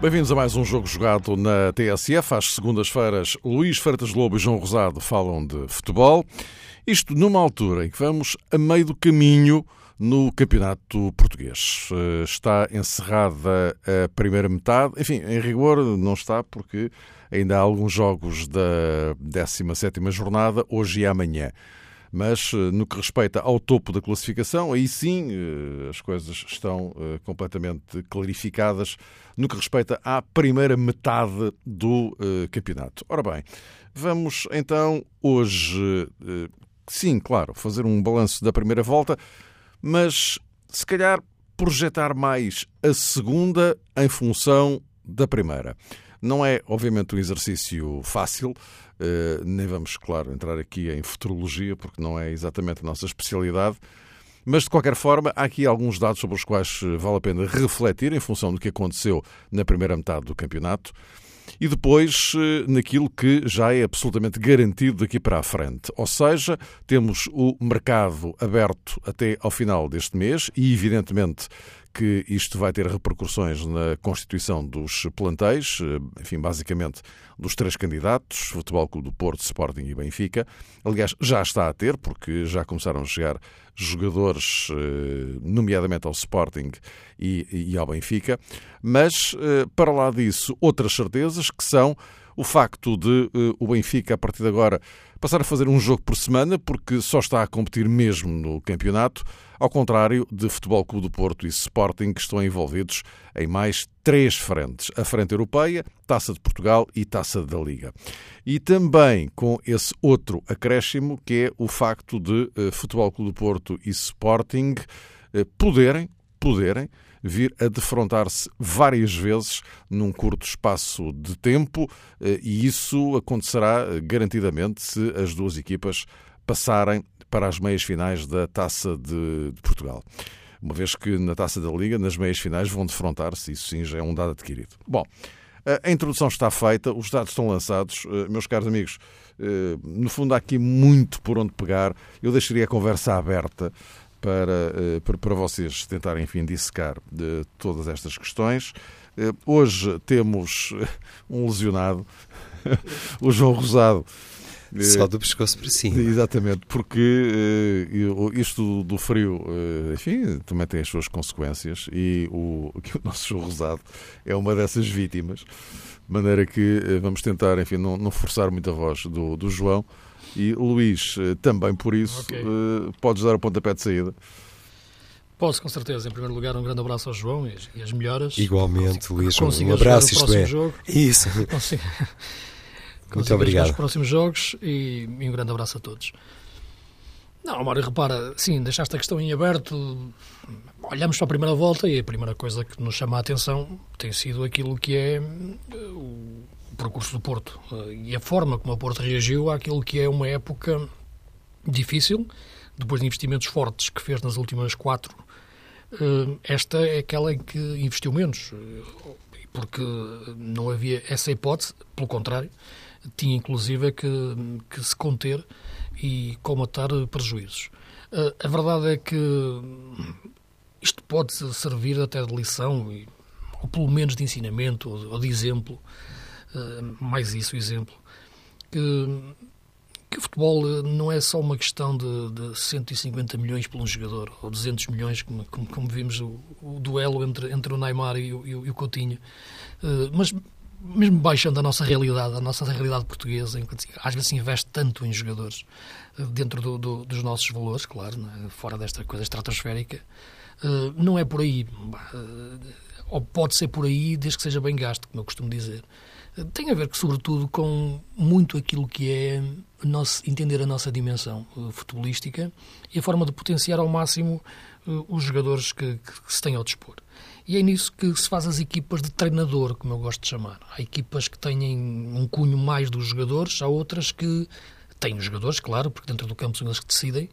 Bem-vindos a mais um jogo jogado na TSF. Às segundas-feiras, Luís Freitas Lobo e João Rosado falam de futebol. Isto numa altura em que vamos a meio do caminho no Campeonato Português. Eh, está encerrada a primeira metade. Enfim, em rigor não está porque ainda há alguns jogos da 17ª jornada, hoje e amanhã. Mas eh, no que respeita ao topo da classificação, aí sim eh, as coisas estão completamente clarificadas no que respeita à primeira metade do campeonato. Ora bem, vamos então hoje, sim, claro, fazer um balanço da primeira volta mas se calhar projetar mais a segunda em função da primeira. Não é, obviamente, um exercício fácil, eh, nem vamos, claro, entrar aqui em futurologia, porque não é exatamente a nossa especialidade. Mas, de qualquer forma, há aqui alguns dados sobre os quais vale a pena refletir em função do que aconteceu na primeira metade do campeonato e depois eh, naquilo que já é absolutamente garantido daqui para a frente. Ou seja, temos o mercado aberto até ao final deste mês e, evidentemente, que isto vai ter repercussões na constituição dos plantéis, eh, enfim, basicamente dos três candidatos, Futebol Clube do Porto, Sporting e Benfica. Aliás, já está a ter, porque já começaram a chegar jogadores, eh, nomeadamente ao Sporting e, ao Benfica. Mas, eh, para lá disso, outras certezas que são o facto de o Benfica, a partir de agora, passar a fazer um jogo por semana, porque só está a competir mesmo no campeonato ao contrário de Futebol Clube do Porto e Sporting, que estão envolvidos em mais três frentes: a frente europeia, Taça de Portugal e Taça da Liga. E também com esse outro acréscimo, que é o facto de uh, Futebol Clube do Porto e Sporting uh, poderem, poderem vir a defrontar-se várias vezes num curto espaço de tempo, uh, e isso acontecerá garantidamente se as duas equipas passarem para as meias finais da Taça de, Portugal. Uma vez que na Taça da Liga, nas meias finais, vão defrontar-se, isso sim já é um dado adquirido. Bom, a introdução está feita, os dados estão lançados. Eh, meus caros amigos, eh, no fundo há aqui muito por onde pegar. Eu deixaria a conversa aberta para, eh, para vocês tentarem, enfim, dissecar todas estas questões. Hoje temos um lesionado, o João Rosado só do pescoço para cima. Exatamente, porque isto do frio, enfim, também tem as suas consequências e o, o nosso show rosado é uma dessas vítimas. De maneira que vamos tentar, enfim, não, não, forçar muito a voz do, do João. E Luís, também por isso, okay. podes dar o pontapé de saída. Posso, com certeza. Em primeiro lugar, um grande abraço ao João e as, e as melhoras. Igualmente, Luís, um abraço, isto é. Jogo. Isso. Muito obrigado. Nos próximos jogos e, e um grande abraço a todos. Não, Mário, repara, sim, deixaste a questão em aberto. Olhamos para a primeira volta e a primeira coisa que nos chama a atenção tem sido aquilo que é eh, o percurso do Porto eh, e a forma como o Porto reagiu àquilo que é uma época difícil, depois de investimentos fortes que fez nas últimas quatro. Eh, esta é aquela em que investiu menos, porque não havia essa hipótese, pelo contrário tinha inclusive que, que se conter e comatar prejuízos. A verdade é que isto pode servir até de lição, ou pelo menos de ensinamento, ou de exemplo, mais isso, exemplo, que, que o futebol não é só uma questão de, de 150 milhões por um jogador, ou 200 milhões, como, como, como vimos o, o, duelo entre, entre o Neymar e o, e o Coutinho, uh, mas mesmo baixando a nossa realidade, a nossa realidade portuguesa, às vezes se investe tanto em jogadores eh, dentro do, do, dos nossos valores, claro, é? fora desta coisa estratosférica, eh, não é por aí. Eh, ou pode ser por aí, desde que seja bem gasto, como eu costumo dizer. Tem a ver, sobretudo, com muito aquilo que é nosso, entender a nossa dimensão futebolística e a forma de potenciar ao máximo os jogadores que, que se têm ao dispor. E é nisso que se faz as equipas de treinador, como eu gosto de chamar. Há equipas que têm um cunho mais dos jogadores, há outras que têm os jogadores, claro, porque dentro do campo são eles que decidem,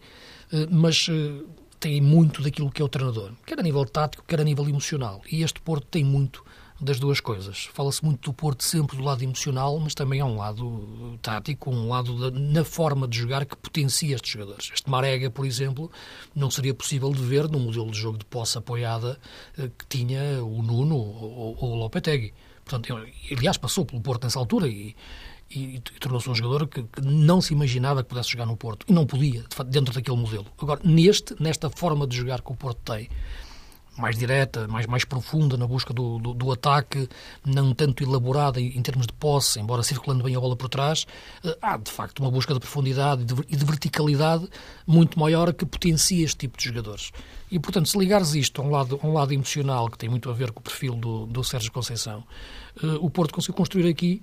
eh, mas eh, tem muito daquilo que é o treinador, quer a nível tático, quer a nível emocional. E este Porto tem muito das duas coisas. Fala-se muito do Porto sempre do lado emocional, mas também há um lado tático, um lado na forma de jogar que potencia estes jogadores. Este Marega, por exemplo, não seria possível de ver no modelo de jogo de posse apoiada eh, que tinha o Nuno ou, ou o Lopetegui. Portanto, aliás, passou pelo Porto nessa altura e, e, e tornou-se um jogador que, que, não se imaginava que pudesse jogar no Porto. E não podia, dentro daquele modelo. Agora, neste, nesta forma de jogar que o Porto tem, mais direta, mais, mais profunda na busca do, do, do, ataque, não tanto elaborada em, termos de posse, embora circulando bem a bola por trás, eh, há de facto uma busca de profundidade e de, de, verticalidade muito maior que potencia este tipo de jogadores. E portanto, se ligares isto a um lado, a um lado emocional, que tem muito a ver com o perfil do, do Sérgio Conceição, eh, o Porto conseguiu construir aqui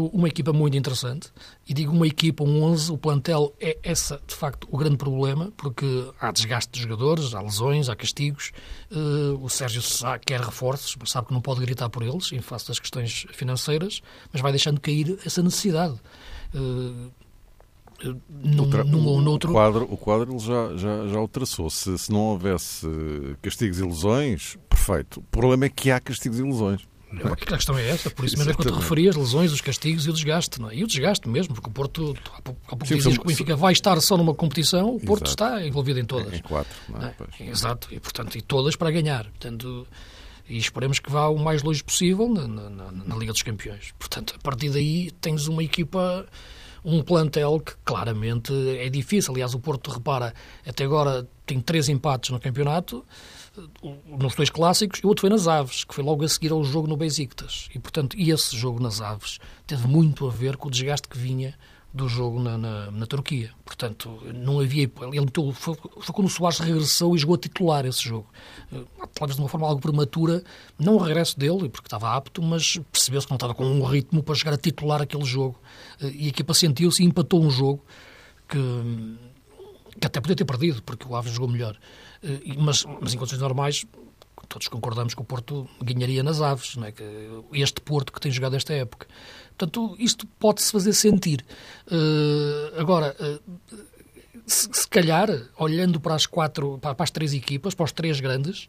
uma equipa muito interessante. E digo uma equipa, um 11, o plantel é essa, de facto, o grande problema, porque há desgaste de jogadores, há lesões, há castigos. Uh, o Sérgio Sá quer reforços, mas sabe que não pode gritar por eles, em face das questões financeiras, mas vai deixando cair essa necessidade. Uh, num, tra... num ou noutro. O quadro, o quadro ele já, já, já o traçou. Se, se não houvesse castigos e lesões, perfeito. O problema é que há castigos e lesões. A questão é essa, por isso mesmo é que eu te referi as lesões, os castigos e o desgaste. Não é? E o desgaste mesmo, porque o Porto, há pouco, há pouco Sim, dizes que o Benfica vai estar só numa competição, o Porto Exato. está envolvido em todas. Em quatro, não é? é? Exato, e portanto, e todas para ganhar. Portanto, e esperemos que vá o mais longe possível na, na, na Liga dos Campeões. Portanto, a partir daí tens uma equipa um plantel que claramente é difícil. Aliás, o Porto, repara, até agora tem três empates no campeonato, nos dois clássicos, e o outro foi nas Aves, que foi logo a seguir ao jogo no Besiktas. E, portanto, esse jogo nas Aves teve muito a ver com o desgaste que vinha do jogo na, na, na Turquia. Portanto, não havia. Ele meteu, foi, foi quando o Soares regressou e jogou a titular esse jogo. Eh, talvez de uma forma algo prematura, não o regresso dele, porque estava apto, mas percebeu-se que não estava com um ritmo para jogar a titular aquele jogo. Eh, e a equipa sentiu-se e empatou um jogo que, que até podia ter perdido, porque o Aves jogou melhor. Eh, mas, mas em condições normais, todos concordamos que o Porto ganharia nas aves, não é? este Porto que tem jogado esta época. Portanto, isto pode-se fazer sentir. Uh, agora, uh, se, se, calhar, olhando para as quatro, para, para, as três equipas, para os três grandes,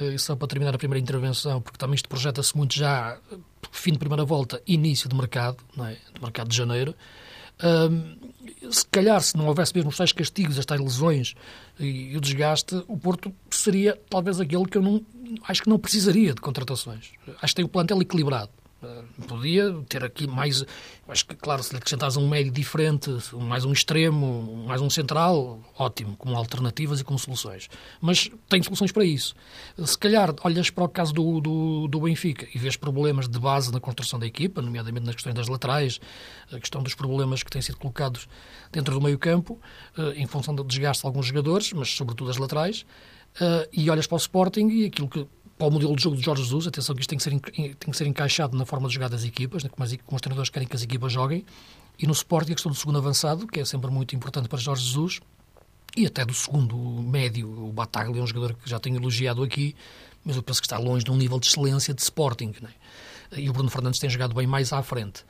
uh, só para terminar a primeira intervenção, porque também isto projeta-se muito já, fim de primeira volta, início de mercado, não é? de mercado de janeiro, se calhar, se não houvesse mesmo os tais castigos, as tais lesões e, e, o desgaste, o Porto seria talvez aquele que eu não, acho que não precisaria de contratações. Acho que tem o plantel equilibrado. Eh, podia ter aqui mais. Acho que, claro, se lhe acrescentares um médio diferente, mais um extremo, mais um central, ótimo, como alternativas e como soluções. Mas tem soluções para isso. Se calhar olhas para o caso do, do, do Benfica e vês problemas de base na construção da equipa, nomeadamente nas questões das laterais, a questão dos problemas que têm sido colocados dentro do meio-campo, eh, em função do desgaste de alguns jogadores, mas sobretudo as laterais, eh, e olhas para o Sporting e aquilo que para o modelo de jogo de Jorge Jesus, atenção que isto tem que ser, tem que ser encaixado na forma de jogar das equipas, né, como, as, como os treinadores querem que as equipas joguem, e no Sporting a questão do segundo avançado, que é sempre muito importante para Jorge Jesus, e até do segundo médio, o Bataglia é um jogador que já tenho elogiado aqui, mas eu penso que está longe de um nível de excelência de Sporting. Né? E o Bruno Fernandes tem jogado bem mais à frente.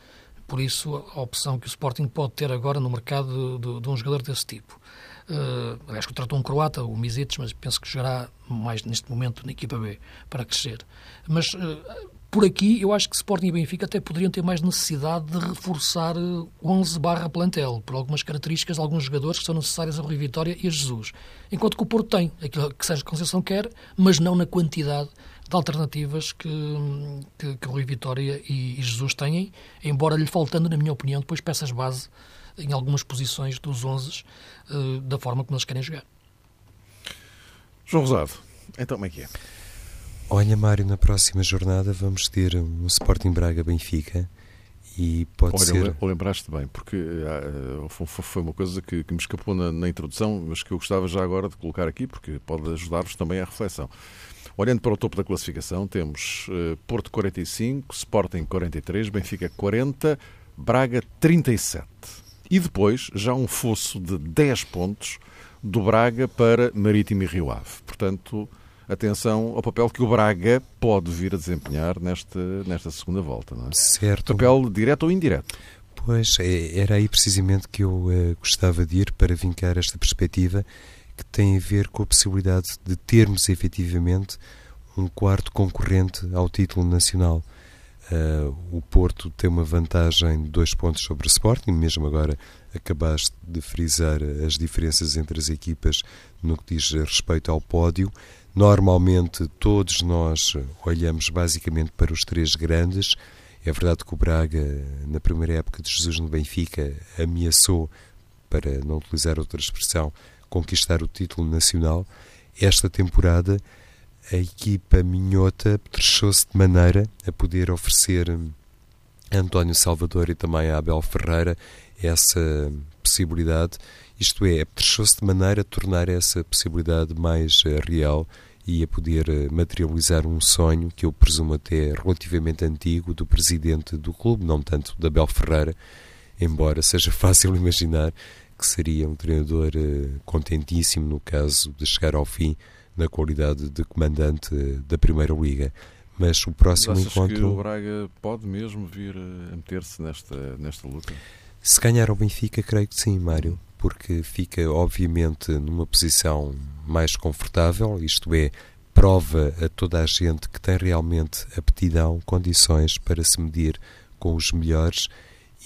Por isso, a opção que o Sporting pode ter agora no mercado de, de um jogador desse tipo. Uh, aliás, contratou um croata, o Misic, mas penso que jogará mais neste momento na equipa B para crescer. Mas uh, por aqui eu acho que Sporting e Benfica até poderiam ter mais necessidade de reforçar 11 barra plantel, por algumas características de alguns jogadores que são necessárias a Rui Vitória e a Jesus. Enquanto que o Porto tem aquilo que Sérgio Conceição quer, mas não na quantidade de alternativas que, que, que Rui Vitória e, e Jesus têm, embora lhe faltando, na minha opinião, depois peças base em algumas posições dos 11 uh, da forma como eles querem jogar. João Rosado, então como é que é? Olha, Mário, na próxima jornada vamos ter um Sporting Braga-Benfica e pode Olha, ser... lembraste bem, porque uh, foi uma coisa que, que me escapou na, na, introdução, mas que eu gostava já agora de colocar aqui, porque pode ajudar-vos também à reflexão. Olhando para o topo da classificação, temos uh, Porto 45, Sporting 43, Benfica 40, Braga 37. E depois já um fosso de 10 pontos do Braga para Marítimo e Rio Ave. Portanto, atenção ao papel que o Braga pode vir a desempenhar nesta, nesta segunda volta. Não é? Certo. Papel direto ou indireto? Pois, é, era aí precisamente que eu uh, gostava de ir para vincar esta perspectiva, que tem a ver com a possibilidade de termos efetivamente um quarto concorrente ao título nacional. Uh, o Porto tem uma vantagem de dois pontos sobre o Sporting, mesmo agora acabaste de frisar as diferenças entre as equipas no que diz respeito ao pódio. Normalmente todos nós olhamos basicamente para os três grandes. É verdade que o Braga, na primeira época de Jesus no Benfica, ameaçou, para não utilizar outra expressão, conquistar o título nacional. Esta temporada a equipa minhota trechou-se de maneira a poder oferecer a António Salvador e também a Abel Ferreira essa possibilidade, isto é, trechou-se de maneira a tornar essa possibilidade mais uh, real e a poder uh, materializar um sonho que eu presumo até relativamente antigo do presidente do clube, não tanto da Abel Ferreira, embora seja fácil imaginar que seria um treinador uh, contentíssimo no caso de chegar ao fim na qualidade de comandante da Primeira Liga. Mas o próximo Mas encontro. Que o Braga pode mesmo vir a meter-se nesta, nesta luta? Se ganhar o Benfica, creio que sim, Mário, porque fica, obviamente, numa posição mais confortável, isto é, prova a toda a gente que tem realmente aptidão, condições para se medir com os melhores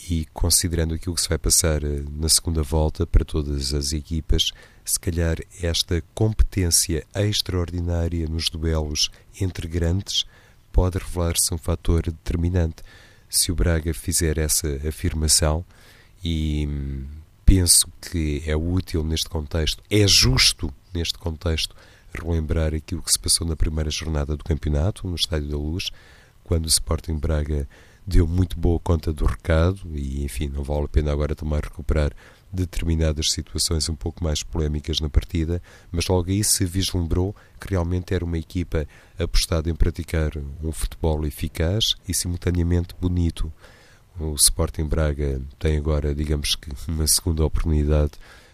e considerando aquilo que se vai passar eh, na segunda volta para todas as equipas, se calhar esta competência extraordinária nos duelos entre grandes pode revelar-se um fator determinante. Se o Braga fizer essa afirmação, e hum, penso que é útil neste contexto, é justo neste contexto, relembrar aquilo que se passou na primeira jornada do campeonato, no Estádio da Luz, quando o Sporting Braga deu muito boa conta do recado e, enfim, não vale a pena agora também recuperar determinadas situações um pouco mais polémicas na partida, mas logo aí se vislumbrou que realmente era uma equipa apostada em praticar um futebol eficaz e simultaneamente bonito. O Sporting Braga tem agora, digamos que, uma segunda oportunidade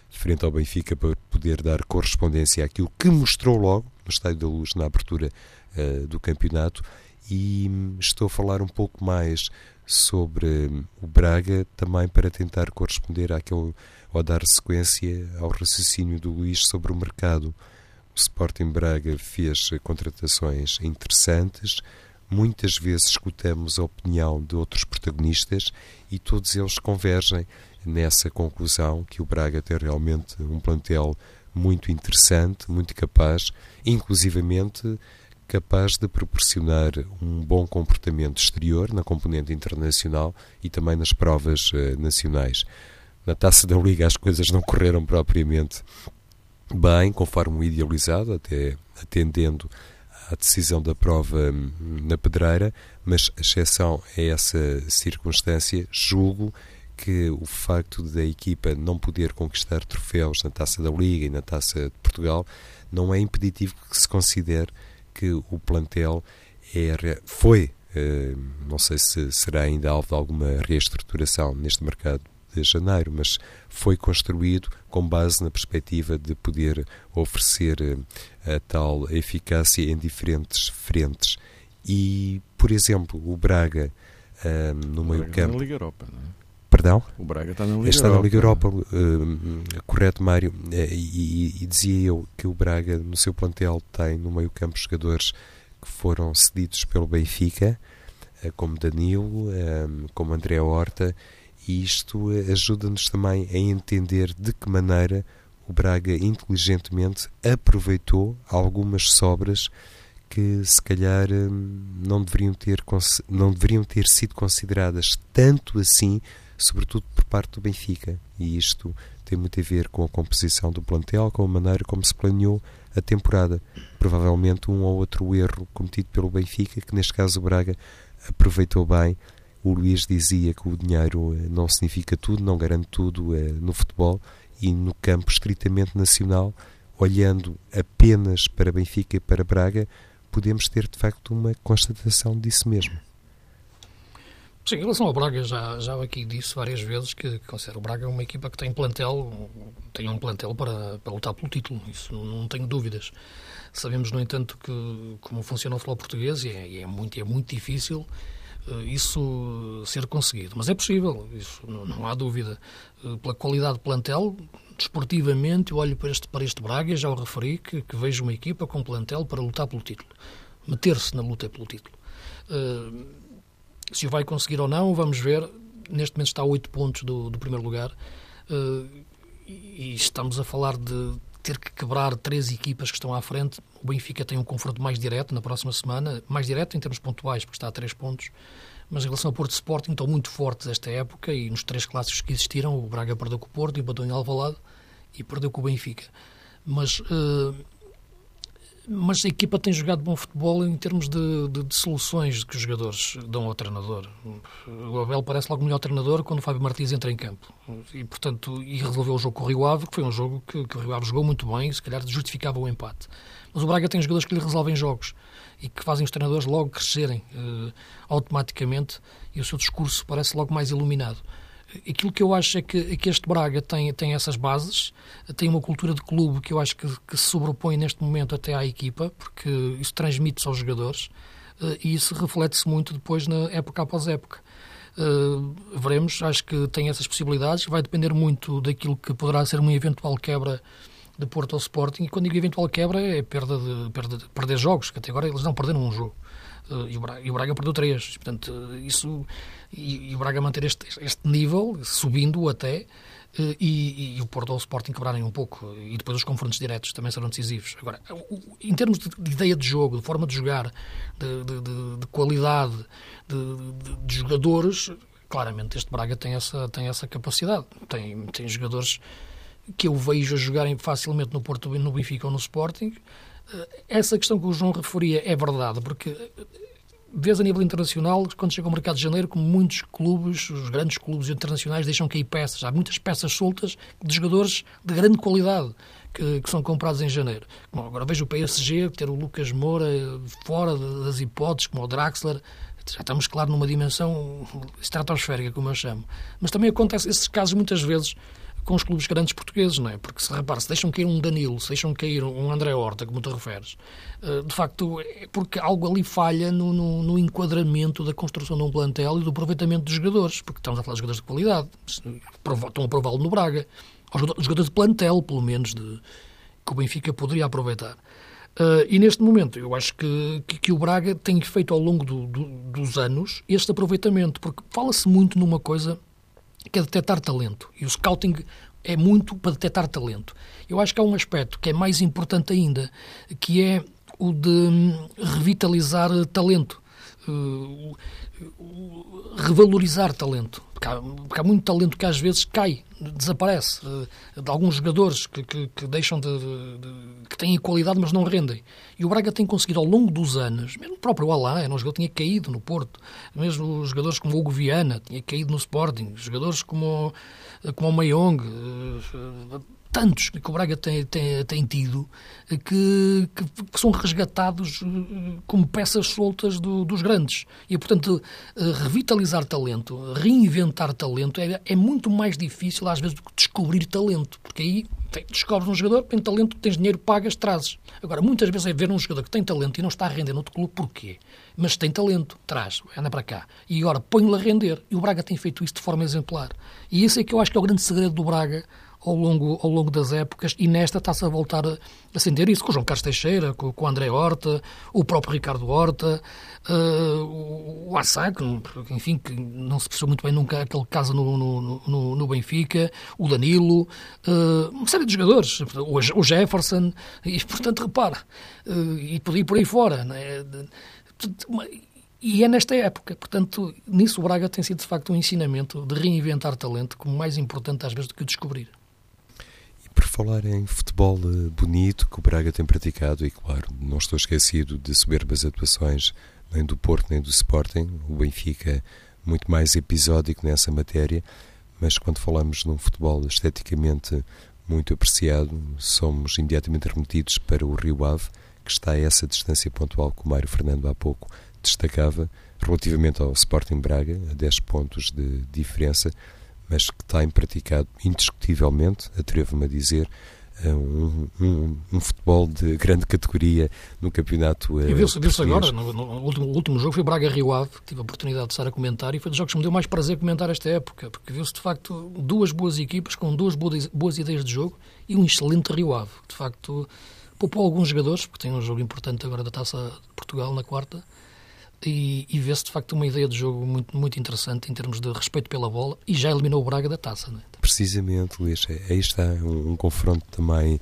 frente ao Benfica para poder dar correspondência àquilo que mostrou logo no Estádio da Luz na abertura uh, do campeonato e estou a falar um pouco mais sobre o Braga também para tentar corresponder àquele, ou dar sequência ao raciocínio do Luís sobre o mercado. O Sporting Braga fez contratações interessantes, muitas vezes escutamos a opinião de outros protagonistas e todos eles convergem nessa conclusão que o Braga tem realmente um plantel muito interessante, muito capaz, inclusivamente capaz de proporcionar um bom comportamento exterior na componente internacional e também nas provas uh, nacionais. Na taça da Liga as coisas não correram propriamente bem, conforme o idealizado, até atendendo à decisão da prova hum, na pedreira, mas a exceção a essa circunstância, julgo que o facto da equipa não poder conquistar troféus na Taça da Liga e na Taça de Portugal não é impeditivo que se considere que o plantel é, foi, eh, não sei se será ainda alvo de alguma reestruturação neste mercado de janeiro, mas foi construído com base na perspectiva de poder oferecer eh, a tal eficácia em diferentes frentes. E, por exemplo, o Braga eh, no meio-campo. na Liga Europa, não é? Perdão? O Braga está na Liga está Europa. na Liga Europa, uh, correto, Mário. Uh, e, e, dizia eu que o Braga, no seu plantel, tem no meio-campo jogadores que foram cedidos pelo Benfica, uh, como Danilo, como André Horta, e isto ajuda-nos também a entender de que maneira o Braga inteligentemente aproveitou algumas sobras que se calhar não deveriam ter, não deveriam ter sido consideradas tanto assim sobretudo por parte do Benfica. E isto tem muito a ver com a composição do plantel, com a maneira como se planeou a temporada. Provavelmente um ou outro erro cometido pelo Benfica, que neste caso o Braga aproveitou bem. O Luís dizia que o dinheiro eh, não significa tudo, não garante tudo eh, no futebol e no campo estritamente nacional, olhando apenas para Benfica e para Braga, podemos ter de facto uma constatação disso mesmo. Sim, em relação ao Braga, já, já aqui disse várias vezes que, que considero o Braga uma equipa que tem plantel, tem um plantel para, para lutar pelo título, isso não, tenho dúvidas. Sabemos, no entanto, que como funciona o futebol português, e é, é, muito, é muito difícil isso ser conseguido. Mas é possível, isso não, não há dúvida. Pela qualidade do plantel, desportivamente, eu olho para este, para este Braga, já o referi, que, que vejo uma equipa com plantel para lutar pelo título. Meter-se na luta pelo título. Uh, se o vai conseguir ou não, vamos ver. Neste momento está a 8 pontos do, do primeiro lugar. Uh, e estamos a falar de ter que quebrar três equipas que estão à frente. O Benfica tem um confronto mais direto na próxima semana, mais direto em termos pontuais, porque está a 3 pontos mas em relação ao Porto Sporting estão muito fortes esta época e nos três clássicos que existiram, o Braga perdeu com o Porto, empatou em Alvalade e perdeu com o Benfica. Mas, uh, mas a equipa tem jogado bom futebol em termos de, de, de, soluções que os jogadores dão ao treinador. O Abel parece logo melhor treinador quando o Fábio Martins entra em campo. E, portanto, e resolveu o jogo com o Rio Ave, que foi um jogo que, que o Rio Ave jogou muito bem, se calhar justificava o empate. Mas o Braga tem jogadores que lhe resolvem jogos e que fazem os treinadores logo crescerem uh, automaticamente e o seu discurso parece logo mais iluminado. Aquilo que eu acho é que, é que este Braga tem, tem essas bases, tem uma cultura de clube que eu acho que, que se sobrepõe neste momento até à equipa, porque isso transmite-se aos jogadores uh, e isso reflete-se muito depois na época após época. Uh, veremos, acho que tem essas possibilidades, vai depender muito daquilo que poderá ser uma eventual quebra de Porto ao Sporting, e quando digo eventual quebra é perda de, perda de perder jogos, que até agora eles não perderam um jogo. Uh, e, o Braga, e, o Braga, perdeu três. Portanto, uh, isso. E, e, o Braga manter este, este nível, subindo até, uh, e, e, o Porto ao Sporting quebrarem um pouco. E depois os confrontos diretos também serão decisivos. Agora, em termos de, de ideia de jogo, de forma de jogar, de, de, de qualidade de, jogadores, claramente este Braga tem essa, tem essa capacidade. Tem, tem jogadores que eu vejo a jogarem facilmente no Porto, no Benfica ou no Sporting. Essa questão que o João referia é verdade, porque vês a nível internacional, quando chega ao mercado de janeiro, como muitos clubes, os grandes clubes internacionais, deixam cair peças. Há muitas peças soltas de jogadores de grande qualidade que, que são comprados em janeiro. Bom, agora vejo o PSG ter o Lucas Moura fora das hipóteses, como o Draxler. Já estamos, claro, numa dimensão estratosférica, como eu chamo. Mas também acontece esses casos muitas vezes com os clubes grandes portugueses, não é? Porque, se repara, se deixam cair um Danilo, se deixam cair um André Horta, como te referes, eh, de facto, é porque algo ali falha no, no, no, enquadramento da construção de um plantel e do aproveitamento dos jogadores, porque estamos a falar de jogadores de qualidade, estão a prová-lo no Braga, os jogadores de plantel, pelo menos, de, que o Benfica poderia aproveitar. Uh, e neste momento, eu acho que, que, que, o Braga tem feito ao longo do, do, dos anos este aproveitamento, porque fala-se muito numa coisa que é detectar talento. E o scouting é muito para detectar talento. Eu acho que há um aspecto que é mais importante ainda, que é o de hum, revitalizar talento. Uh, revalorizar talento. Porque há, porque há, muito talento que às vezes cai, desaparece. Uh, de alguns jogadores que, que, que deixam de, de, que têm qualidade, mas não rendem. E o Braga tem conseguido ao longo dos anos, mesmo o próprio Alain, era um jogador que tinha caído no Porto, mesmo os jogadores como o Hugo Viana, tinha caído no Sporting, jogadores como, como o Mayong, uh, tantos que o Braga tem, tem, tem tido que, que, que, são resgatados eh, como peças soltas do, dos grandes. E, portanto, eh, revitalizar talento, reinventar talento é, é muito mais difícil às vezes do que descobrir talento, porque aí descobres um jogador, tem talento, tens dinheiro, pagas, trazes. Agora, muitas vezes é ver um jogador que tem talento e não está a render no outro clube, porquê? Mas tem talento, traz, anda para cá. E agora põe-lo a render. E o Braga tem feito isso de forma exemplar. E esse é que eu acho que é o grande segredo do Braga ao longo, ao longo das épocas e nesta está-se a voltar a acender isso com o João Carlos Teixeira, com, com o André Horta, o próprio Ricardo Horta, uh, o Assac, enfim, que não se percebeu muito bem nunca aquele caso no, no, no, no Benfica, o Danilo, uh, uma série de jogadores, o, Jefferson, e portanto, repara, uh, e por aí, por aí fora, né? E é nesta época, portanto, nisso o Braga tem sido de facto um ensinamento de reinventar talento como mais importante às vezes do que o descobrir. Por falar em futebol eh, bonito que o Braga tem praticado, e claro, não estou esquecido de soberbas atuações nem do Porto nem do Sporting, o Benfica muito mais episódico nessa matéria, mas quando falamos num futebol esteticamente muito apreciado, somos imediatamente remetidos para o Rio Ave, que está a essa distância pontual que o Mário Fernando há pouco destacava, relativamente ao Sporting Braga, a 10 pontos de diferença, mas que tem praticado indiscutivelmente, atrevo-me a dizer, um, um, um, futebol de grande categoria no campeonato. E viu-se viu agora, no, no, último, último jogo foi Braga-Rio Ave, tive a oportunidade de estar a comentar e foi dos jogos que me deu mais prazer comentar esta época, porque viu-se de facto duas boas equipas com duas boas, boas ideias de jogo e um excelente Rio Ave. De facto, poupou alguns jogadores, porque tem um jogo importante agora da Taça de Portugal na quarta, e, e vê-se de facto uma ideia de jogo muito, muito interessante em termos de respeito pela bola e já eliminou o Braga da taça. Não é? Precisamente, Luís. Aí está um, um confronto também,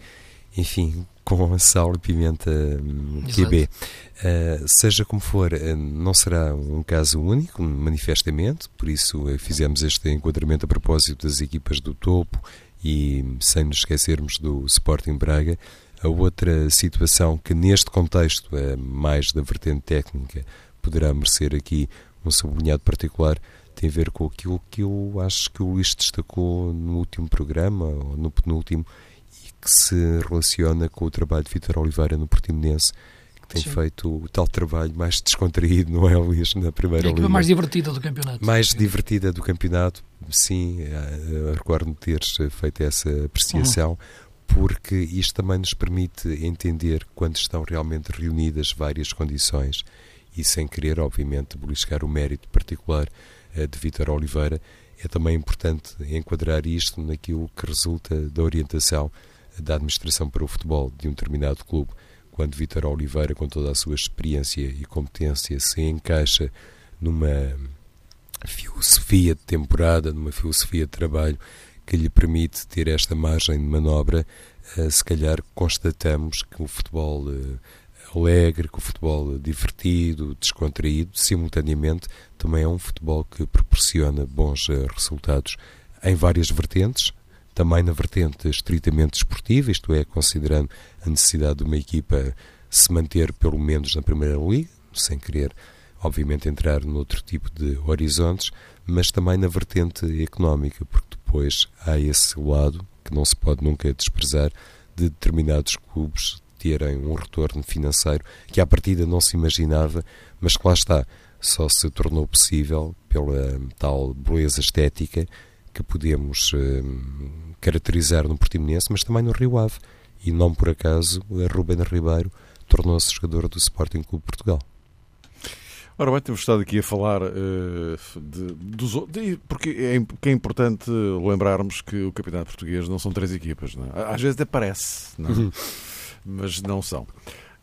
enfim, com a sal e pimenta hum, QB. Uh, seja como for, uh, não será um caso único, manifestamente, por isso uh, fizemos este enquadramento a propósito das equipas do topo e sem nos esquecermos do Sporting Braga. A outra situação que neste contexto é mais da vertente técnica poderá merecer aqui um sublinhado particular tem a ver com aquilo que eu acho que o Luís destacou no último programa, ou no penúltimo, e que se relaciona com o trabalho de Vitor Oliveira no Portimonense, que tem Sim. feito o tal trabalho mais descontraído, não é, Luís, na primeira é a mais divertida do campeonato. Mais divertida do campeonato, sim, eh, recordo-me teres feito essa apreciação. Uhum porque isto também nos permite entender quando estão realmente reunidas várias condições e sem querer, obviamente, beliscar o mérito particular uh, de Vítor Oliveira, é também importante enquadrar isto naquilo que resulta da orientação da administração para o futebol de um determinado clube. Quando Vítor Oliveira, com toda a sua experiência e competência, se encaixa numa filosofia de temporada, numa filosofia de trabalho que lhe permite ter esta margem de manobra, uh, se calhar constatamos que o futebol uh, alegre, com o futebol divertido, descontraído, simultaneamente também é um futebol que proporciona bons eh, resultados em várias vertentes, também na vertente estritamente esportiva, isto é, considerando a necessidade de uma equipa se manter pelo menos na Primeira Liga, sem querer, obviamente, entrar noutro tipo de horizontes, mas também na vertente económica, porque depois há esse lado que não se pode nunca desprezar de determinados clubes terem um retorno financeiro que à partida não se imaginava, mas que lá está, só se tornou possível pela tal beleza estética que podemos hum, caracterizar no Portimonense, mas também no Rio Ave. E não por acaso, Ruben Ribeiro tornou-se jogador do Sporting Clube Portugal. Ora bem, temos estado aqui a falar uh, de, dos de, porque é, é, importante lembrarmos que o Campeonato Português não são três equipas. Não é? Às vezes até parece. Não é? Mas não são.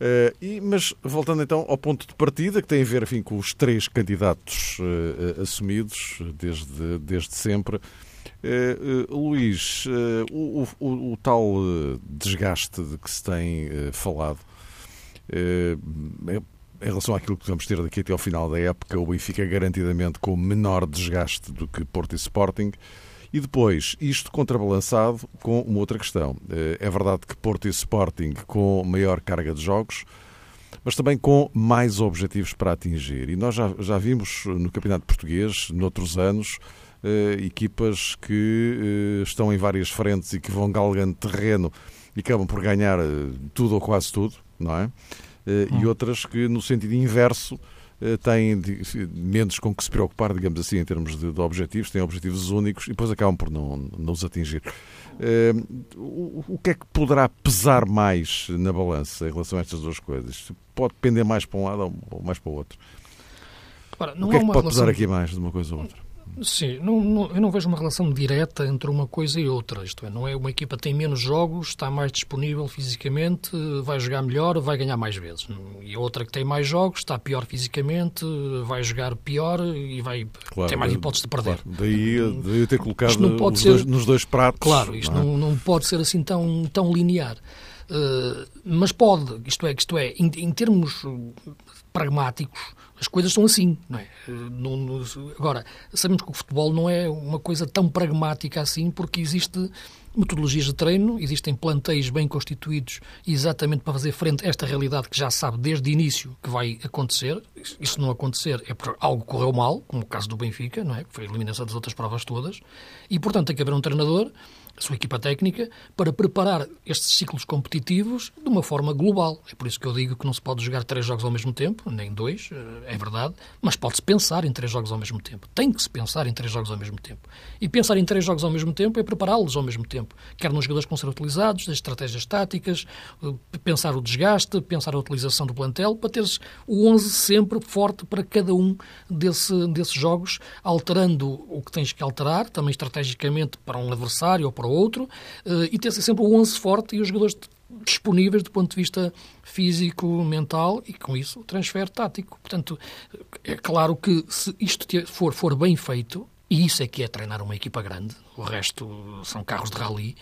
Uh, e, mas voltando então ao ponto de partida, que tem a ver enfim, com os três candidatos uh, assumidos desde, desde sempre. Uh, Luís, o, o, o, tal desgaste de que se tem falado em relação àquilo que vamos ter daqui até ao final da época, o Benfica garantidamente com menor desgaste do que Porto e Sporting. E depois, isto contrabalançado com uma outra questão. Eh, é verdade que Porto e Sporting com maior carga de jogos, mas também com mais objetivos para atingir. E nós já, já vimos no Campeonato Português, noutros anos, eh, equipas que eh, estão em várias frentes e que vão galgando terreno e acabam por ganhar tudo ou quase tudo, não é? Hum. E outras que, no sentido inverso, têm menos com que se preocupar, digamos assim, em termos de, de objetivos, têm objetivos únicos e depois acabam por não, não os atingir. Uh, o, o que é que poderá pesar mais na balança em relação a estas duas coisas? Pode depender mais para um lado ou mais para o outro? Ora, o que é que pode pesar aqui mais de uma coisa ou outra? Sim, não, não, eu não vejo uma relação direta entre uma coisa e outra. Isto é, não é uma equipa tem menos jogos, está mais disponível fisicamente, vai jogar melhor, vai ganhar mais vezes. E a outra que tem mais jogos, está pior fisicamente, vai jogar pior e vai claro, ter mais hipóteses de perder. Claro. Daí, daí ter colocado ser, dois, nos dois pratos. Claro, isto não, é? não, não pode ser assim tão, tão linear. Uh, mas pode, isto é, isto é em, em termos pragmáticos, as coisas são assim, não é? Não, não, agora, sabemos que o futebol não é uma coisa tão pragmática assim, porque existe metodologias de treino, existem plantéis bem constituídos exatamente para fazer frente a esta realidade que já sabe desde o início que vai acontecer. E se não acontecer é porque algo correu mal, como o caso do Benfica, não é? Que foi a eliminação das outras provas todas. E, portanto, tem que haver um treinador a sua equipa técnica, para preparar estes ciclos competitivos de uma forma global. É por isso que eu digo que não se pode jogar três jogos ao mesmo tempo, nem dois, é verdade, mas pode-se pensar em três jogos ao mesmo tempo. Tem que se pensar em três jogos ao mesmo tempo. E pensar em três jogos ao mesmo tempo é prepará-los ao mesmo tempo, quer nos jogadores que vão ser utilizados, das estratégias táticas, pensar o desgaste, pensar a utilização do plantel, para teres o 11 sempre forte para cada um desse, desses jogos, alterando o que tens que alterar, também estrategicamente para um adversário ou para outro, eh, e ter sempre o 11 forte e os jogadores disponíveis do ponto de vista físico, mental e, com isso, transfer tático. Portanto, é claro que se isto for, for bem feito, e isso é que é treinar uma equipa grande, o resto são carros de rally,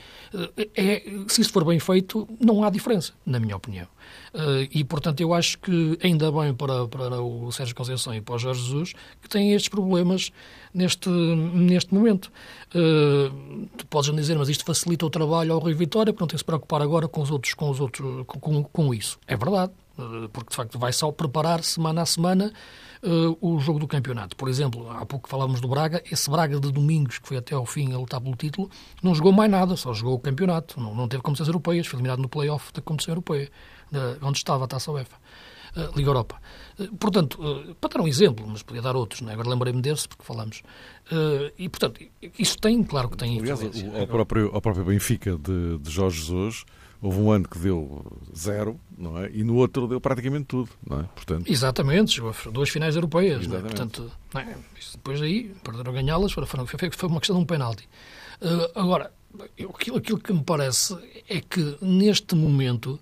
eh, é, se isso for bem feito, não há diferença, na minha opinião. Eh, e, portanto, eu acho que ainda bem para, para o Sérgio Conceição e para o Jorge Jesus que têm estes problemas neste, neste momento. Uh, tu podes dizer, mas isto facilita o trabalho ao Rui Vitória, porque não tem que se preocupar agora com os outros, com, os outros, com, com, isso. É verdade, porque de facto vai só preparar semana a semana uh, o jogo do campeonato. Por exemplo, há pouco falávamos do Braga, esse Braga de domingos, que foi até ao fim lutar pelo título, não jogou mais nada, só jogou o campeonato, não, não teve competições europeias, foi eliminado no play-off da competição europeia, onde estava a Taça UEFA. Uh, Liga Europa. Uh, portanto, uh, para dar um exemplo, mas podia dar outros, é? agora lembrei-me desse porque falamos. e, portanto, isso tem, claro que tem Aliás, ao próprio, ao próprio Benfica de, de Jorge Jesus, Houve um ano que deu zero, não é? E no outro deu praticamente tudo, não é? Portanto... Exatamente, duas finais europeias, não é? Portanto, não é? depois aí, perderam ganhá-las, foi, foi uma questão de um penalti. Uh, agora, aquilo, aquilo que me parece é que neste momento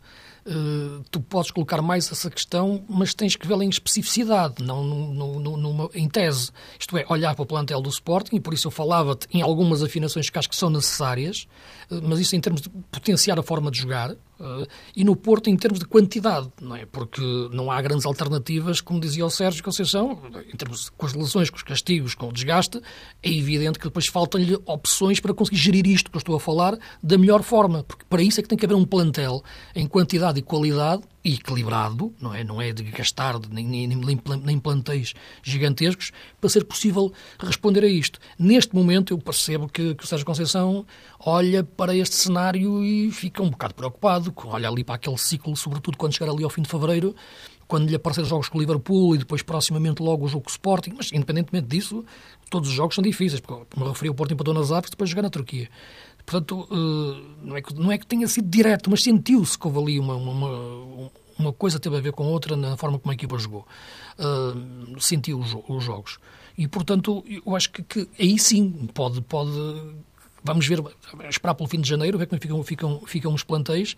Uh, tu podes colocar mais essa questão, mas tens que vê-la em especificidade, não no, no, numa, em tese. Isto é, olhar para o plantel do Sporting, e por isso eu falava-te em algumas afinações que acho que são necessárias, uh, mas isso em termos de potenciar a forma de jogar, Uh, e no Porto em termos de quantidade, não é? Porque não há grandes alternativas, como dizia o Sérgio Conceição, em termos com as lesões, com os castigos, com o desgaste, é evidente que depois faltam-lhe opções para conseguir gerir isto que eu estou a falar da melhor forma, porque para isso é que tem que haver um plantel em quantidade e qualidade equilibrado, não é? Não é de gastar nem, nem, nem plantéis gigantescos para ser possível responder a isto. Neste momento eu percebo que, que o Sérgio Conceição olha para este cenário e fica um bocado preocupado, olha ali para aquele ciclo, sobretudo quando chegar ali ao fim de fevereiro, quando lhe aparecer jogos com o Liverpool e depois proximamente logo o jogo com o Sporting, mas independentemente disso, todos os jogos são difíceis, porque, como referi, o Porto empatou nas Aves depois jogar na Turquia. Portanto, eh, não é que, não é que tenha sido direto, mas sentiu-se que houve ali uma, uma, uma coisa teve a ver com outra na forma como a equipa jogou. Uh, sentiu os, os, jogos. E, portanto, eu acho que, que, aí sim pode, pode. Vamos ver, esperar pelo fim de janeiro, ver como ficam, ficam, ficam os plantéis,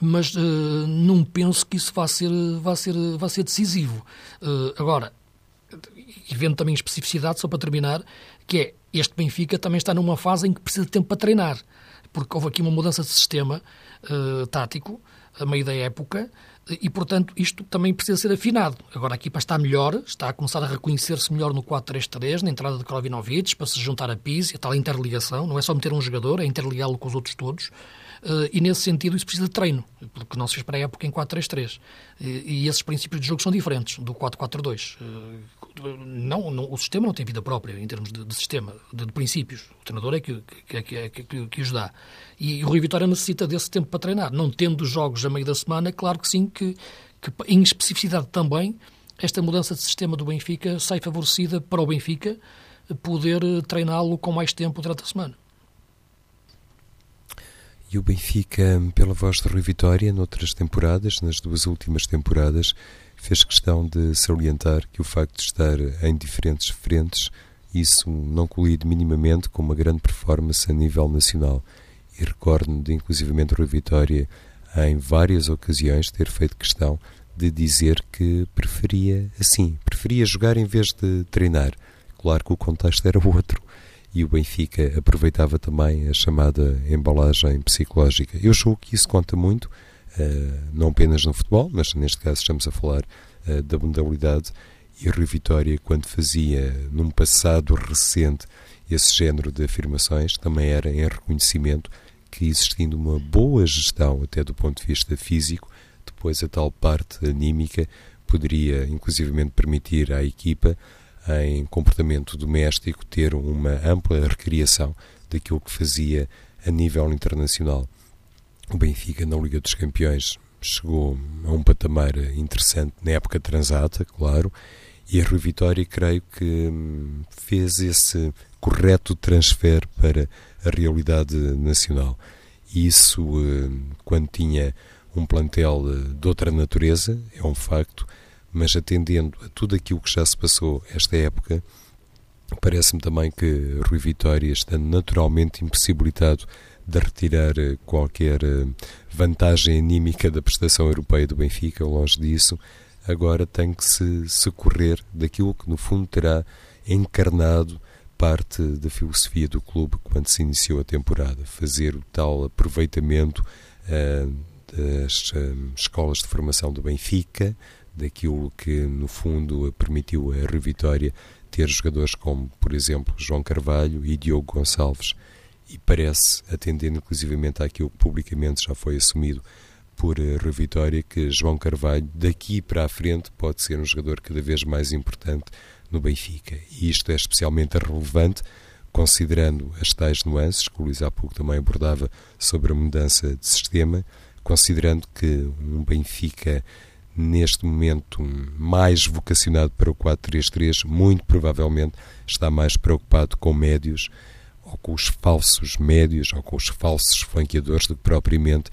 mas uh, não penso que isso vá ser, vá ser, vá ser decisivo. Uh, agora, e vendo também especificidade, só para terminar, que é este Benfica também está numa fase em que precisa de tempo para treinar, porque houve aqui uma mudança de sistema uh, tático a meio da época e, portanto, isto também precisa ser afinado. Agora a equipa está melhor, está a começar a reconhecer-se melhor no 4-3-3, na entrada de Krovinovic, para se juntar a Pizzi, a tal interligação, não é só meter um jogador, é interligá-lo com os outros todos. Uh, e nesse sentido isso precisa de treino, porque não se fez para a época em 4-3-3. E, esses princípios de jogo são diferentes do 4-4-2. Uh, não, não, o sistema não tem vida própria em termos de, de sistema, de, de, princípios. O treinador é que, que, que, que, que os dá. E, e o Rui Vitória necessita desse tempo para treinar. Não tendo jogos a meio da semana, claro que sim, que, que em especificidade também, esta mudança de sistema do Benfica sai favorecida para o Benfica poder treiná-lo com mais tempo durante a semana. E o Benfica, pela voz de Rui Vitória, noutras temporadas, nas duas últimas temporadas, fez questão de salientar que o facto de estar em diferentes frentes, isso não colide minimamente com uma grande performance a nível nacional. E recordo-me de, inclusivamente, Rui Vitória, em várias ocasiões, ter feito questão de dizer que preferia assim, preferia jogar em vez de treinar. Claro que o contexto era outro e o Benfica aproveitava também a chamada embalagem psicológica. Eu julgo que isso conta muito, eh, não apenas no futebol, mas neste caso estamos a falar eh, da modalidade. E Rio Vitória, quando fazia num passado recente esse género de afirmações, também era em reconhecimento que existindo uma boa gestão, até do ponto de vista físico, depois a tal parte anímica poderia inclusivamente permitir à equipa em comportamento doméstico ter uma ampla recriação daquilo que fazia a nível internacional. O Benfica, na Liga dos Campeões, chegou a um patamar interessante na época transata, claro, e a Rui Vitória, creio que hum, fez esse correto transfer para a realidade nacional. Isso, hum, quando tinha um plantel eh, de outra natureza, é um facto, mas atendendo a tudo aquilo que já se passou esta época, parece-me também que Rui Vitória, estando naturalmente impossibilitado de retirar eh, qualquer eh, vantagem anímica da prestação europeia do Benfica, longe disso, agora tem que se socorrer daquilo que no fundo terá encarnado parte da filosofia do clube quando se iniciou a temporada, fazer o tal aproveitamento uh, das uh, escolas de formação do Benfica, daquilo que no fundo permitiu a revitória ter jogadores como, por exemplo, João Carvalho e Diogo Gonçalves e parece, atendendo inclusivamente àquilo que publicamente já foi assumido por uh, Revitória, que João Carvalho, daqui para a frente, pode ser um jogador cada vez mais importante no Benfica. E isto é especialmente relevante, considerando as tais nuances, que o Luís há pouco também abordava sobre a mudança de sistema, considerando que um Benfica neste momento mais vocacionado para o 4-3-3, muito provavelmente está mais preocupado com médios ou com os falsos médios ou com os falsos flanqueadores do que propriamente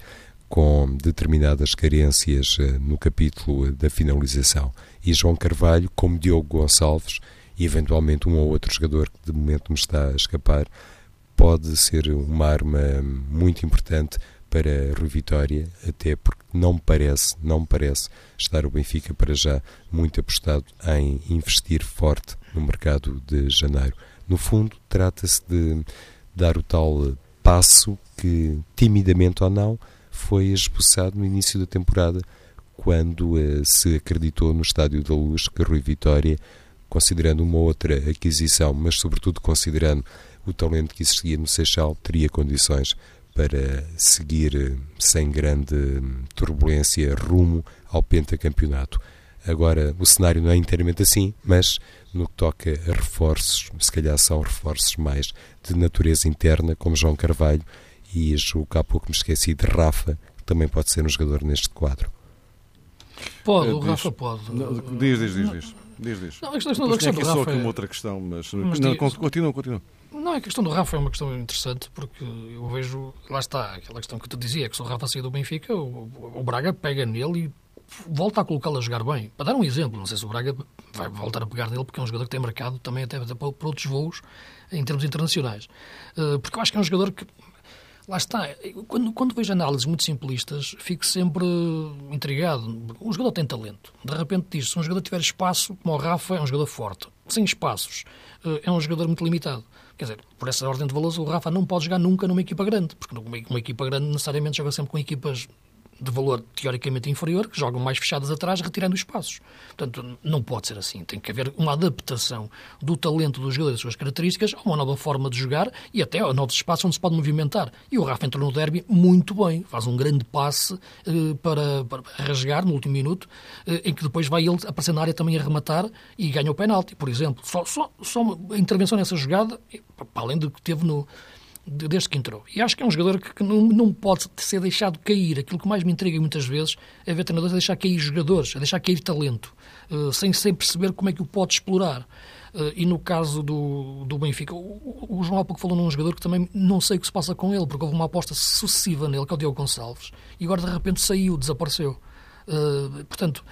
com determinadas carências eh, no capítulo da finalização. E João Carvalho, como Diogo Gonçalves e eventualmente um ou outro jogador que de momento me está a escapar, pode ser uma arma muito importante para Rui Vitória, até porque não parece, não parece estar o Benfica para já muito apostado em investir forte no mercado de janeiro. No fundo, trata-se de dar o tal passo que, timidamente ou não, foi esboçado no início da temporada, quando uh, se acreditou no Estádio da Luz que Rui Vitória, considerando uma outra aquisição, mas sobretudo considerando o talento que existia no Seixal, teria condições para seguir eh, sem grande turbulência rumo ao pentacampeonato. Agora, o cenário não é inteiramente assim, mas no que toca a reforços, se calhar são reforços mais de natureza interna, como João Carvalho, e julgo que há pouco me esqueci de Rafa, que também pode ser um jogador neste quadro. Pode, o Rafa pode. diz, diz, diz, diz. Diz, diz. Não, a questão, a questão do Rafa só aqui é... uma outra questão, mas, mas não, diz... continua, continua. Não, a questão do Rafa é uma questão interessante, porque eu vejo, lá está, aquela questão que tu dizia, que se o Rafa sair do Benfica, o, o Braga pega nele e volta a colocá-lo a jogar bem. Para dar um exemplo, não sei se o Braga vai voltar a pegar nele, porque é um jogador que tem mercado também até para outros voos em termos internacionais. Eh, porque eu acho que é um jogador que Lá está. Quando, quando vejo análises muito simplistas, fico sempre intrigado. Um jogador tem talento. De repente diz se um jogador tiver espaço, como o Rafa, é um jogador forte. Sem espaços, eh, é um jogador muito limitado. Quer dizer, por essa ordem de valores, o Rafa não pode jogar nunca numa equipa grande, porque uma equipa grande necessariamente joga sempre com equipas de valor teoricamente inferior, que jogam mais fechadas atrás, retirando espaços. Portanto, não pode ser assim. Tem que haver uma adaptação do talento dos jogadores, das suas características, a uma nova forma de jogar e até a novos espaços onde se pode movimentar. E o Rafa entrou no derby muito bem, faz um grande passe eh, para, para, rasgar no último minuto, eh, em que depois vai ele aparecer na área também a rematar e ganha o penalti, por exemplo. Só, só, só a intervenção nessa jogada, para além do que teve no desde que entrou. E acho que é um jogador que, não, não pode ser deixado cair. Aquilo que mais me intriga muitas vezes é ver treinadores a deixar cair jogadores, a deixar cair talento, uh, sem, sem perceber como é que o pode explorar. Uh, e no caso do, do Benfica, o, o João há pouco falou num jogador que também não sei o que se passa com ele, porque houve uma aposta sucessiva nele, que é o Diogo Gonçalves, e agora de repente saiu, desapareceu. Uh, portanto,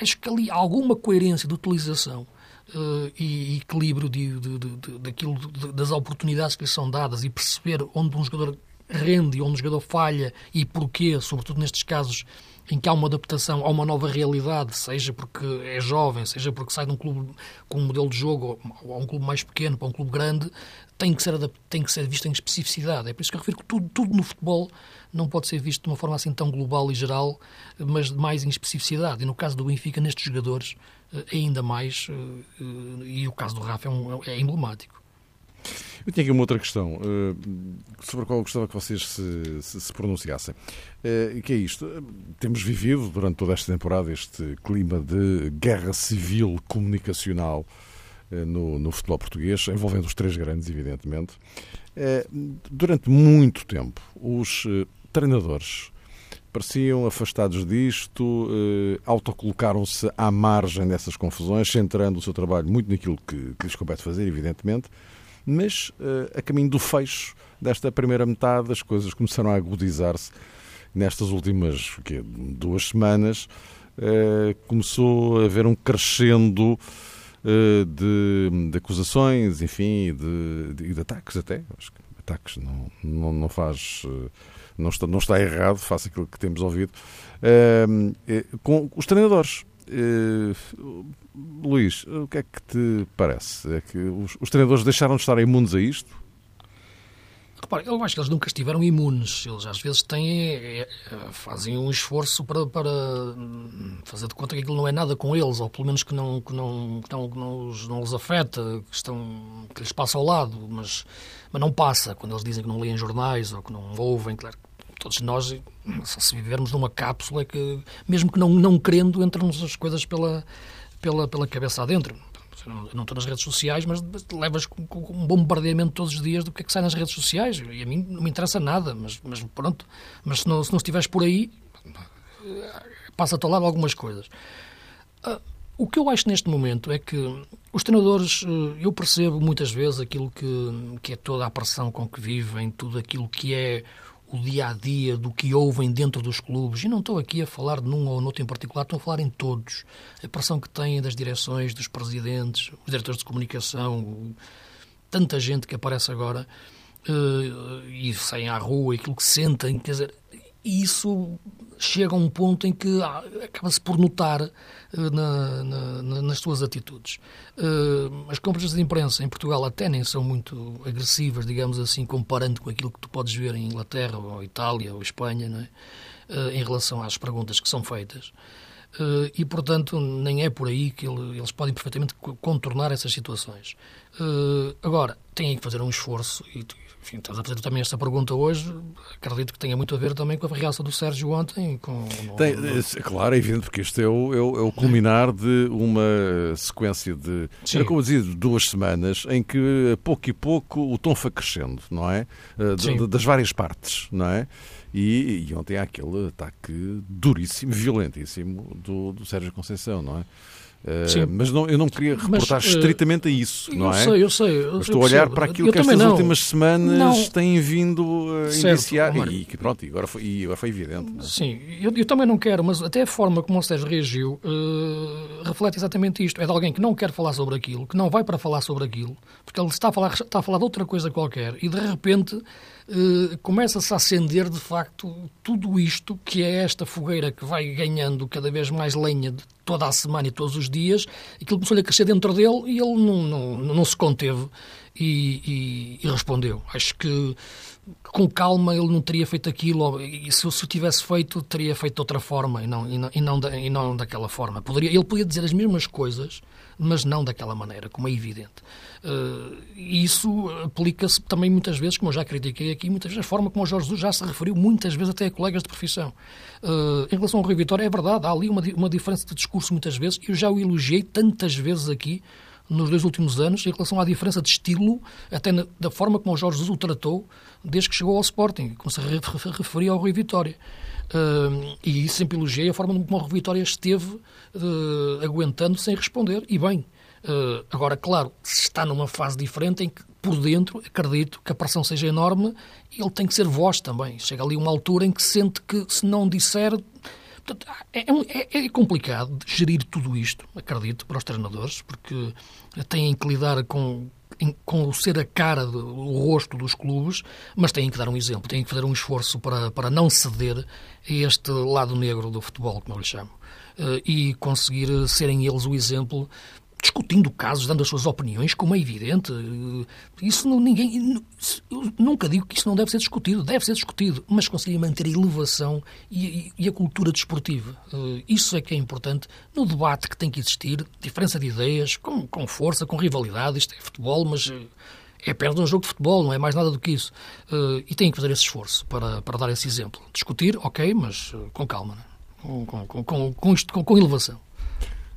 acho que ali há alguma coerência de utilização uh, e equilíbrio de, de, de, daquilo, das oportunidades que lhe são dadas e perceber onde um jogador rende onde um jogador falha e porquê, sobretudo nestes casos em que há uma adaptação a uma nova realidade, seja porque é jovem, seja porque sai de um clube com um modelo de jogo ou um clube mais pequeno para um clube grande, tem que ser, tem que ser visto em especificidade. É por isso que eu refiro que tudo, tudo no futebol não pode ser visto de uma forma assim tão global e geral, mas mais em especificidade. E no caso do Benfica, nestes jogadores, eh, ainda mais, eh, e o caso do Rafa é, um, é emblemático. Eu tinha aqui uma outra questão uh, sobre a qual gostava que vocês se, se, se pronunciassem. Uh, que é isto? Temos vivido durante toda esta temporada este clima de guerra civil comunicacional uh, no, no futebol português, envolvendo os três grandes, evidentemente. durante muito tempo, os treinadores pareciam afastados disto, autocolocaram-se à margem dessas confusões, centrando o seu trabalho muito naquilo que, que lhes compete fazer, evidentemente, mas a caminho do fecho desta primeira metade, as coisas começaram a agudizar-se nestas últimas quê, duas semanas. começou a haver um crescendo eh, de, de acusações, enfim, de, de, de, ataques até. Acho que ataques não, não, não faz. Eh, não está, não está errado, faça aquilo que temos ouvido. Com os treinadores. Uh, Luís, o que é que te parece? É que os, os treinadores deixaram de estar imunes a isto? Repare, eu acho que eles nunca estiveram imunes. Eles às vezes têm, é, é, fazem um esforço para, para fazer de conta que aquilo não é nada com eles, ou pelo menos que não, que não, que não, que não, os, não os afeta, que, estão, que lhes passa ao lado, mas, mas não passa. Quando eles dizem que não leem jornais ou que não ouvem, claro todos nós, se vivermos numa cápsula, é que, mesmo que não, não querendo, entram-nos as coisas pela, pela, pela cabeça adentro não, não estou nas redes sociais, mas levas com, com, um bombardeamento todos os dias do que é que sai nas redes sociais. E a mim não me interessa nada, mas, mas pronto. Mas se não, se não estiveres por aí, passa-te ao lado algumas coisas. Uh, o que eu acho neste momento é que os treinadores, uh, eu percebo muitas vezes aquilo que, que é toda a pressão com que vivem, tudo aquilo que é o dia a dia do que ouvem dentro dos clubes, e não estou aqui a falar de num ou noutro em particular, estou a falar em todos. A pressão que têm das direções, dos presidentes, os diretores de comunicação, tanta gente que aparece agora uh, e saem à rua, aquilo que sentem, quer dizer, isso chega a um ponto em que ah, acaba-se por notar uh, na, na, nas suas atitudes. Uh, as compras de imprensa em Portugal até nem são muito agressivas, digamos assim, comparando com aquilo que tu podes ver em Inglaterra, ou Itália, ou Espanha, é? Uh, em relação às perguntas que são feitas. e, portanto, nem é por aí que ele, eles podem perfeitamente contornar essas situações. agora, têm que fazer um esforço, e enfim, estás a fazer também esta pergunta hoje, acredito que tenha muito a ver também com a reação do Sérgio ontem. Com, Tem. É, claro, é evidente, porque este é o, é o, é o culminar de uma sequência de, Sim. era como dizia, duas semanas, em que pouco e pouco o tom foi crescendo, não é? Eh, de, das várias partes, não é? E, e, ontem há aquele ataque duríssimo, violentíssimo do, do Sérgio Conceição, não é? Uh, mas não, eu não queria reportar mas, uh, estritamente a isso, não é? Sei, eu sei, eu Estou a olhar para aquilo que estas não. últimas semanas não. têm vindo a certo, iniciar e que pronto, e agora foi, e agora foi evidente. É? Sim, eu, eu, também não quero, mas até a forma como o Sérgio reagiu uh, reflete exatamente isto. É de alguém que não quer falar sobre aquilo, que não vai para falar sobre aquilo, porque ele está a falar, está a falar de outra coisa qualquer e de repente Uh, começa-se a acender de facto tudo isto que é esta fogueira que vai ganhando cada vez mais lenha de toda a semana e todos os dias, aquilo começou a crescer dentro dele e ele não, não, não se conteve e, e, e, respondeu. Acho que com calma ele não teria feito aquilo, e se o tivesse feito, teria feito de outra forma e não, e não, e não, da, e não daquela forma. Poderia, ele podia dizer as mesmas coisas, mas não daquela maneira, como é evidente. Uh, isso aplica-se também muitas vezes, como eu já critiquei aqui, muitas vezes a forma como o Jorge Jesus já se referiu, muitas vezes até a colegas de profissão. Uh, em relação ao Rui Vitória, é verdade, há ali uma, uma diferença de discurso muitas vezes, eu já o elogiei tantas vezes aqui, nos dois últimos anos, em relação à diferença de estilo, até na, da forma como o Jorge Jesus o tratou desde que chegou ao Sporting, como se referia ao Rui Vitória. Uh, e sempre elogiei a forma como o Vitória esteve uh, aguentando sem responder, e bem. Uh, agora, claro, se está numa fase diferente em que, por dentro, acredito que a pressão seja enorme, ele tem que ser voz também. Chega ali uma altura em que sente que, se não disser. Portanto, é, é, é, complicado gerir tudo isto, acredito, para os treinadores, porque têm que lidar com, com ser a cara, o rosto dos clubes, mas têm que dar um exemplo, têm que fazer um esforço para, para não ceder a este lado negro do futebol, como eu lhe chamo, eh, e conseguir serem eles o exemplo discutindo casos, dando as suas opiniões, como é evidente. Isso não, ninguém. Eu nunca digo que isso não deve ser discutido, deve ser discutido, mas conseguir manter a elevação e, e, a cultura desportiva. Eh, isso é que é importante no debate que tem que existir, diferença de ideias, com, com força, com rivalidade. Isto é futebol, mas é perto de um jogo de futebol, não é mais nada do que isso. Eh, e tem que fazer esse esforço para, para dar esse exemplo. Discutir, ok, mas eh, com calma, é? com, com, com, com, isto, com, com elevação.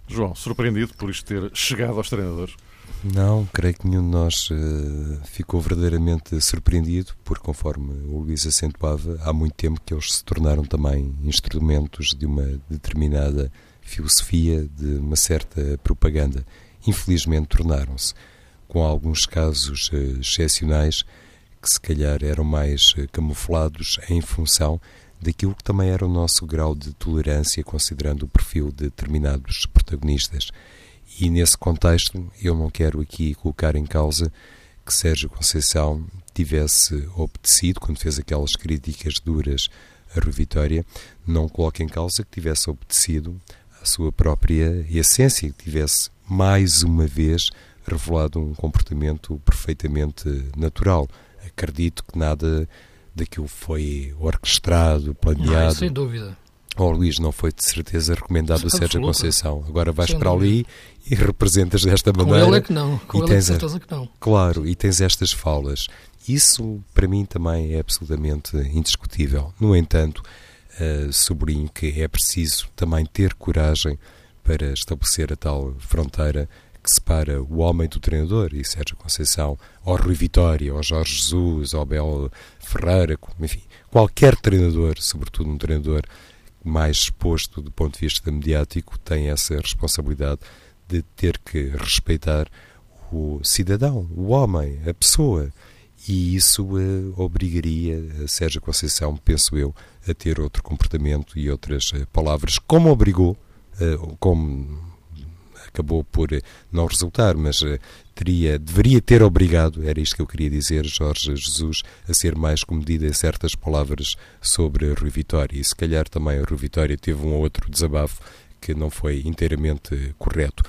João, surpreendido por isto ter chegado aos treinadores? Não, creio que nenhum de nós uh, ficou verdadeiramente surpreendido, porque, conforme o Luís acentuava, há muito tempo que eles se tornaram também instrumentos de uma determinada filosofia, de uma certa propaganda. Infelizmente, tornaram-se, com alguns casos uh, excepcionais, que se calhar eram mais uh, camuflados em função daquilo que também era o nosso grau de tolerância, considerando o perfil de determinados protagonistas. E nesse contexto, eu não quero aqui colocar em causa que Sérgio Conceição tivesse obedecido, quando fez aquelas críticas duras a Rui Vitória, não coloque em causa que tivesse obedecido à sua própria essência, que tivesse mais uma vez revelado um comportamento perfeitamente natural. Acredito que nada daquilo foi orquestrado, planeado. Não, sem dúvida. Oh, Luís, não foi de certeza recomendado o Sérgio Conceição. Agora vais Sem para ali e representas desta maneira. Com ele é que não, com e ele é é certeza que não. Claro, e tens estas falas. Isso, para mim, também é absolutamente indiscutível. No entanto, uh, sublinho que é preciso também ter coragem para estabelecer a tal fronteira que separa o homem do treinador, e Sérgio Conceição, ao Rui Vitória, ao Jorge Jesus, ao Bel Ferreira, enfim, qualquer treinador, sobretudo um treinador mais exposto do ponto de vista mediático, tem essa responsabilidade de ter que respeitar o cidadão, o homem, a pessoa. E isso uh, obrigaria a Sérgio Conceição, penso eu, a ter outro comportamento e outras uh, palavras, como obrigou, uh, como acabou por não resultar, mas teria, deveria ter obrigado, era isto que eu queria dizer, Jorge Jesus, a ser mais comedido em certas palavras sobre Rui Vitória. E se calhar também a Rui Vitória teve um ou outro desabafo que não foi inteiramente correto.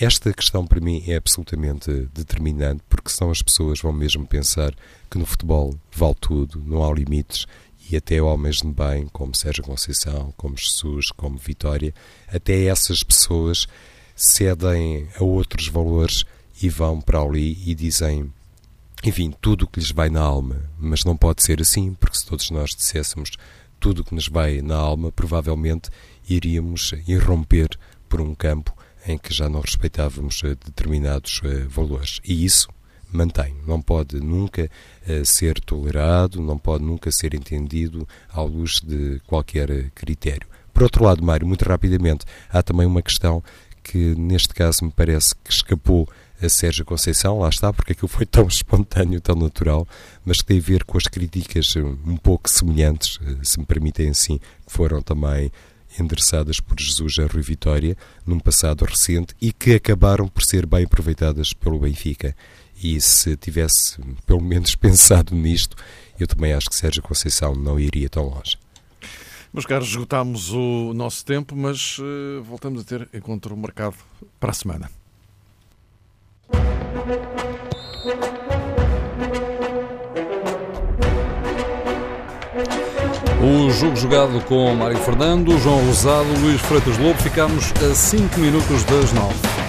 Esta questão para mim é absolutamente determinante, porque senão as pessoas vão mesmo pensar que no futebol vale tudo, não há limites, e até homens de bem, como Sérgio Conceição, como Jesus, como Vitória, até essas pessoas cedem a outros valores e vão para ali e dizem, enfim, tudo o que lhes vai na alma. Mas não pode ser assim, porque se todos nós disséssemos tudo o que nos vai na alma, provavelmente iríamos irromper por um campo em que já não respeitávamos eh, determinados eh, valores. E isso mantém, não pode nunca eh, ser tolerado, não pode nunca ser entendido à luz de qualquer critério. Por outro lado, Mário, muito rapidamente, há também uma questão que neste caso me parece que escapou a Sérgio Conceição, lá está, porque aquilo foi tão espontâneo, tão natural, mas que tem a ver com as críticas um pouco semelhantes, se me permitem assim, que foram também endereçadas por Jesus a Rui Vitória num passado recente e que acabaram por ser bem aproveitadas pelo Benfica. E se tivesse pelo menos pensado nisto, eu também acho que Sérgio Conceição não iria tão longe. Meus caros, esgotámos o nosso tempo, mas uh, voltamos a ter encontro marcado para a semana. O jogo jogado com Mário Fernando, João Rosado, Luís Freitas Lobo. Ficamos a 5 minutos das 9.